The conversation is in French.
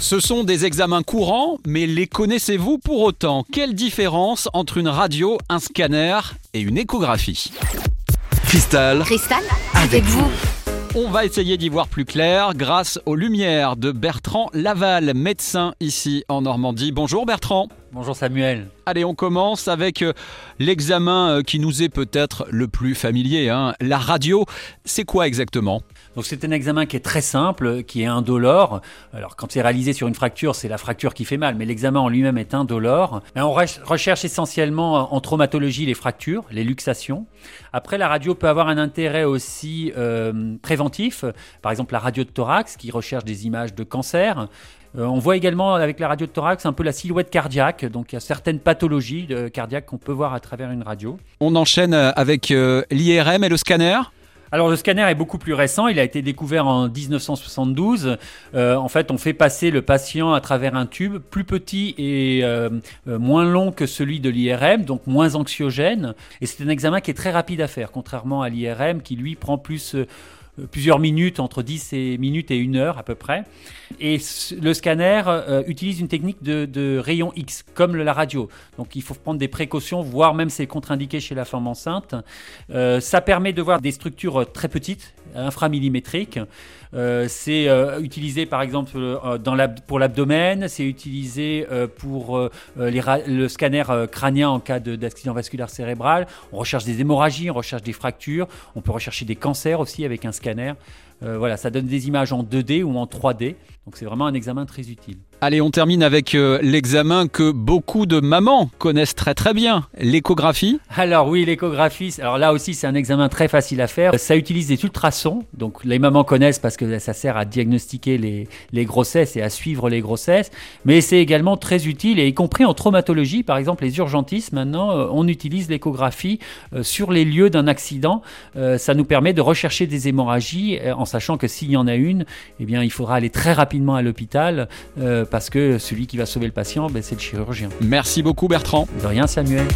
Ce sont des examens courants, mais les connaissez-vous pour autant? Quelle différence entre une radio, un scanner et une échographie? Cristal, Cristal, avec vous. On va essayer d'y voir plus clair grâce aux lumières de Bertrand Laval, médecin ici en Normandie. Bonjour Bertrand. Bonjour Samuel. Allez, on commence avec euh, l'examen euh, qui nous est peut-être le plus familier. hein. La radio, c'est quoi exactement? Donc c'est un examen qui est très simple, qui est indolore. Alors quand c'est réalisé sur une fracture, c'est la fracture qui fait mal, mais l'examen en lui-même est indolore. Mais on re- recherche essentiellement en traumatologie les fractures, les luxations. Après, la radio peut avoir un intérêt aussi euh, préventif, par exemple la radio de thorax qui recherche des images de cancer. Euh, on voit également avec la radio de thorax un peu la silhouette cardiaque, donc il y a certaines pathologies de- cardiaques qu'on peut voir à travers une radio. On enchaîne euh, avec euh, l'IRM et le scanner. Alors le scanner est beaucoup plus récent, il a été découvert en 1972. Euh, en fait, on fait passer le patient à travers un tube plus petit et euh, euh, moins long que celui de l'IRM, donc moins anxiogène. Et c'est un examen qui est très rapide à faire, contrairement à l'IRM qui lui prend plus euh, plusieurs minutes, entre 10 et minutes et une heure à peu près. Et le scanner euh, utilise une technique de, rayon X, comme la radio. Donc il faut prendre des précautions, voire même c'est contre-indiqué chez la femme enceinte. Euh, ça permet de voir des structures euh, très petites, inframillimétriques. Euh, c'est euh, utilisé par exemple euh, pour l'abdomen, c'est utilisé pour le scanner crânien en cas de- d'accident vasculaire cérébral. On recherche des hémorragies, on recherche des fractures, on peut rechercher des cancers aussi avec un scanner. Euh, voilà, ça donne des images en 2D ou en 3D. Donc c'est vraiment un examen très utile. Allez, on termine avec euh, l'examen que beaucoup de mamans connaissent très très bien, l'échographie. Alors oui, l'échographie, alors là aussi c'est un examen très facile à faire. Ça utilise des ultrasons, donc les mamans connaissent parce que ça sert à diagnostiquer les, les grossesses et à suivre les grossesses, mais c'est également très utile, et y compris en traumatologie, par exemple les urgentistes, maintenant euh, on utilise l'échographie sur les lieux d'un accident. Ça nous permet de rechercher des hémorragies en sachant que s'il y en a une, eh bien il faudra aller très rapidement à l'hôpital euh, parce que celui qui va sauver le patient, ben, c'est le chirurgien. Merci beaucoup Bertrand. De rien Samuel.